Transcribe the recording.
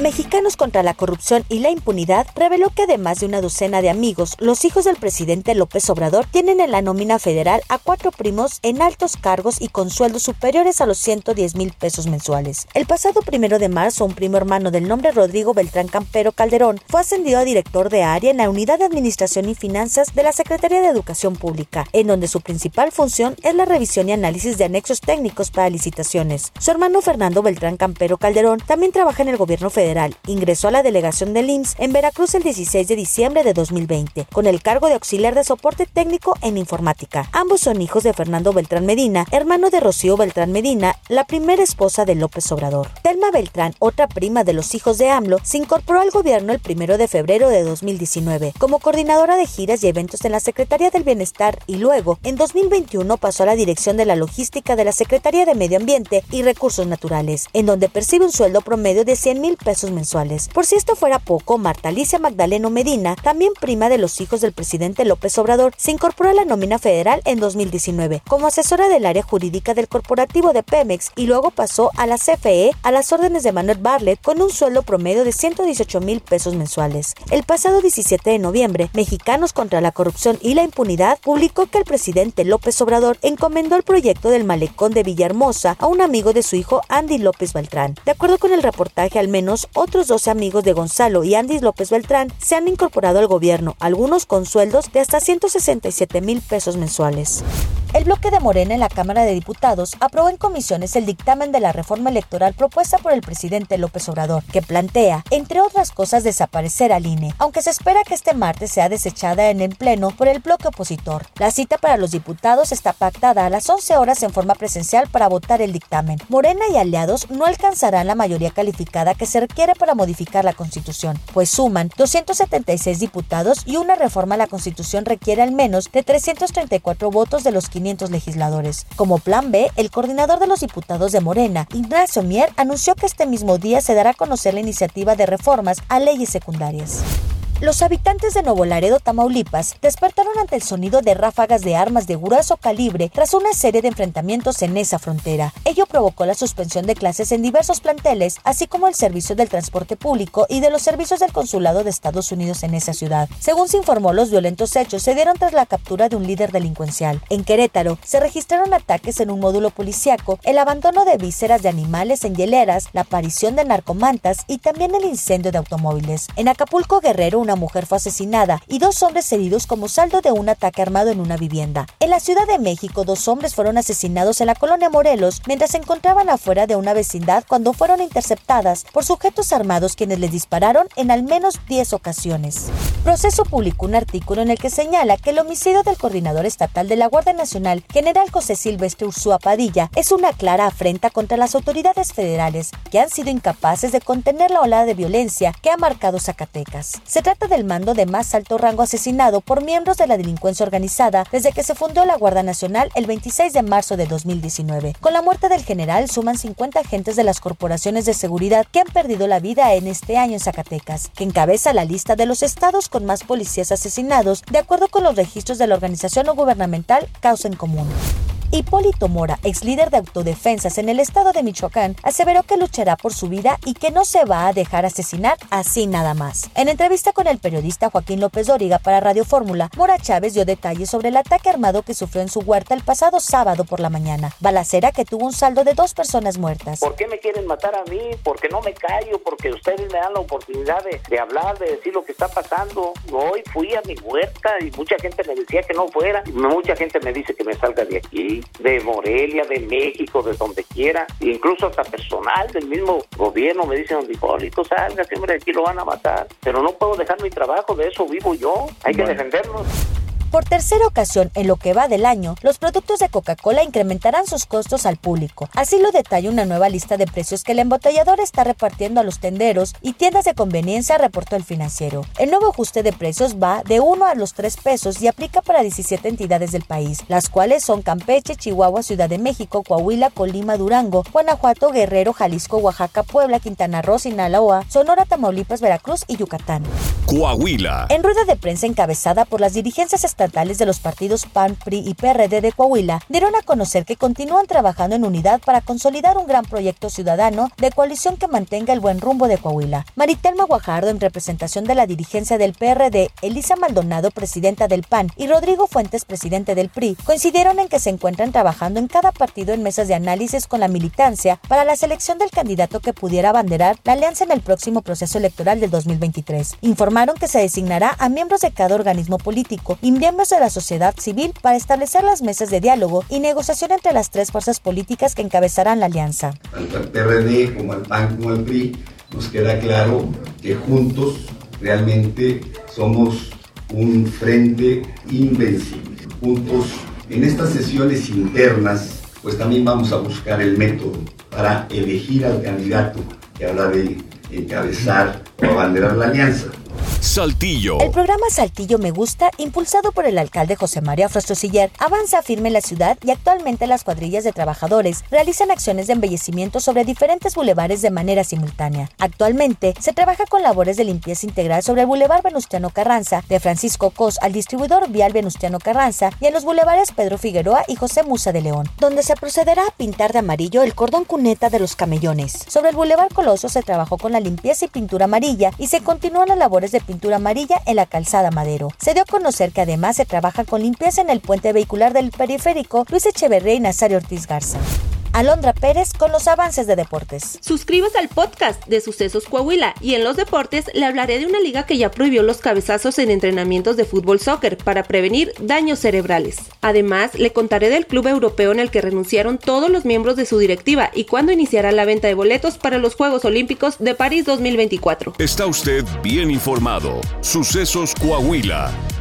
Mexicanos contra la Corrupción y la Impunidad reveló que además de una docena de amigos, los hijos del presidente López Obrador tienen en la nómina federal a cuatro primos en altos cargos y con sueldos superiores a los 110 mil pesos mensuales. El pasado primero de marzo, un primo hermano del nombre Rodrigo Beltrán Campero Calderón fue ascendido a director de área en la Unidad de Administración y Finanzas de la Secretaría de Educación Pública, en donde su principal función es la revisión y análisis de anexos técnicos para licitaciones. Su hermano Fernando Beltrán Campero Calderón también trabaja en el gobierno federal Ingresó a la delegación del IMSS en Veracruz el 16 de diciembre de 2020, con el cargo de auxiliar de soporte técnico en informática. Ambos son hijos de Fernando Beltrán Medina, hermano de Rocío Beltrán Medina, la primera esposa de López Obrador. Beltrán, otra prima de los hijos de AMLO, se incorporó al gobierno el primero de febrero de 2019 como coordinadora de giras y eventos en la Secretaría del Bienestar y luego, en 2021, pasó a la dirección de la logística de la Secretaría de Medio Ambiente y Recursos Naturales, en donde percibe un sueldo promedio de 100 mil pesos mensuales. Por si esto fuera poco, Marta Alicia Magdaleno Medina, también prima de los hijos del presidente López Obrador, se incorporó a la nómina federal en 2019 como asesora del área jurídica del corporativo de Pemex y luego pasó a la CFE a las órdenes de Manuel Barlet con un sueldo promedio de 118 mil pesos mensuales. El pasado 17 de noviembre, Mexicanos contra la Corrupción y la Impunidad publicó que el presidente López Obrador encomendó el proyecto del malecón de Villahermosa a un amigo de su hijo Andy López Beltrán. De acuerdo con el reportaje, al menos otros 12 amigos de Gonzalo y Andy López Beltrán se han incorporado al gobierno, algunos con sueldos de hasta 167 mil pesos mensuales. El bloque de Morena en la Cámara de Diputados aprobó en comisiones el dictamen de la reforma electoral propuesta por el presidente López Obrador, que plantea, entre otras cosas, desaparecer al INE, aunque se espera que este martes sea desechada en el Pleno por el bloque opositor. La cita para los diputados está pactada a las 11 horas en forma presencial para votar el dictamen. Morena y aliados no alcanzarán la mayoría calificada que se requiere para modificar la Constitución, pues suman 276 diputados y una reforma a la Constitución requiere al menos de 334 votos de los 500 legisladores. Como plan B, el coordinador de los diputados de Morena, Ignacio Mier, anunció que este mismo día se dará a conocer la iniciativa de reformas a leyes secundarias. Los habitantes de Nuevo Laredo, Tamaulipas, despertaron ante el sonido de ráfagas de armas de grueso calibre tras una serie de enfrentamientos en esa frontera. Ello provocó la suspensión de clases en diversos planteles, así como el servicio del transporte público y de los servicios del consulado de Estados Unidos en esa ciudad. Según se informó, los violentos hechos se dieron tras la captura de un líder delincuencial. En Querétaro, se registraron ataques en un módulo policiaco, el abandono de vísceras de animales en hieleras, la aparición de narcomantas y también el incendio de automóviles. En Acapulco, Guerrero, una mujer fue asesinada y dos hombres heridos como saldo de un ataque armado en una vivienda. En la Ciudad de México, dos hombres fueron asesinados en la colonia Morelos mientras se encontraban afuera de una vecindad cuando fueron interceptadas por sujetos armados quienes les dispararon en al menos 10 ocasiones. Proceso publicó un artículo en el que señala que el homicidio del coordinador estatal de la Guardia Nacional, general José Silvestre Ursúa Padilla, es una clara afrenta contra las autoridades federales que han sido incapaces de contener la olada de violencia que ha marcado Zacatecas. Se trata del mando de más alto rango asesinado por miembros de la delincuencia organizada desde que se fundó la Guardia Nacional el 26 de marzo de 2019. Con la muerte del general suman 50 agentes de las corporaciones de seguridad que han perdido la vida en este año en Zacatecas, que encabeza la lista de los estados con más policías asesinados, de acuerdo con los registros de la organización no gubernamental Causa en Común. Hipólito Mora, ex líder de autodefensas en el estado de Michoacán, aseveró que luchará por su vida y que no se va a dejar asesinar así nada más. En entrevista con el periodista Joaquín López Dóriga para Radio Fórmula, Mora Chávez dio detalles sobre el ataque armado que sufrió en su huerta el pasado sábado por la mañana, balacera que tuvo un saldo de dos personas muertas. ¿Por qué me quieren matar a mí? Porque no me callo, porque ustedes me dan la oportunidad de, de hablar, de decir lo que está pasando. Hoy fui a mi huerta y mucha gente me decía que no fuera, mucha gente me dice que me salga de aquí de Morelia, de México, de donde quiera, incluso hasta personal del mismo gobierno me dicen, Hipólito, salga, siempre aquí lo van a matar, pero no puedo dejar mi trabajo, de eso vivo yo, hay que defendernos. Por tercera ocasión en lo que va del año, los productos de Coca-Cola incrementarán sus costos al público. Así lo detalla una nueva lista de precios que el embotellador está repartiendo a los tenderos y tiendas de conveniencia, reportó el financiero. El nuevo ajuste de precios va de 1 a los 3 pesos y aplica para 17 entidades del país, las cuales son Campeche, Chihuahua, Ciudad de México, Coahuila, Colima, Durango, Guanajuato, Guerrero, Jalisco, Oaxaca, Puebla, Quintana Roo, Sinaloa, Sonora, Tamaulipas, Veracruz y Yucatán. Coahuila. En rueda de prensa encabezada por las dirigencias estatales de los partidos PAN, PRI y PRD de Coahuila, dieron a conocer que continúan trabajando en unidad para consolidar un gran proyecto ciudadano de coalición que mantenga el buen rumbo de Coahuila. Maritelma Guajardo, en representación de la dirigencia del PRD, Elisa Maldonado, presidenta del PAN, y Rodrigo Fuentes, presidente del PRI, coincidieron en que se encuentran trabajando en cada partido en mesas de análisis con la militancia para la selección del candidato que pudiera abanderar la alianza en el próximo proceso electoral del 2023. Informaron que se designará a miembros de cada organismo político y miembros de la sociedad civil para establecer las mesas de diálogo y negociación entre las tres fuerzas políticas que encabezarán la alianza. Tanto el PRD como el PAN como el PRI nos queda claro que juntos realmente somos un frente invencible. Juntos en estas sesiones internas pues también vamos a buscar el método para elegir al candidato que habla de encabezar o abanderar la alianza. Saltillo. El programa Saltillo Me Gusta, impulsado por el alcalde José María Frostosiller, avanza firme en la ciudad y actualmente las cuadrillas de trabajadores realizan acciones de embellecimiento sobre diferentes bulevares de manera simultánea. Actualmente se trabaja con labores de limpieza integral sobre el bulevar Venustiano Carranza, de Francisco Cos al distribuidor vial Venustiano Carranza y en los bulevares Pedro Figueroa y José Musa de León, donde se procederá a pintar de amarillo el cordón cuneta de los camellones. Sobre el bulevar Coloso se trabajó con la limpieza y pintura amarilla y se continúan las labores de amarilla en la calzada Madero. Se dio a conocer que además se trabaja con limpieza en el puente vehicular del periférico Luis Echeverría y Nazario Ortiz Garza. Alondra Pérez con los avances de deportes. Suscríbase al podcast de Sucesos Coahuila y en los deportes le hablaré de una liga que ya prohibió los cabezazos en entrenamientos de fútbol soccer para prevenir daños cerebrales. Además, le contaré del club europeo en el que renunciaron todos los miembros de su directiva y cuándo iniciará la venta de boletos para los Juegos Olímpicos de París 2024. Está usted bien informado. Sucesos Coahuila.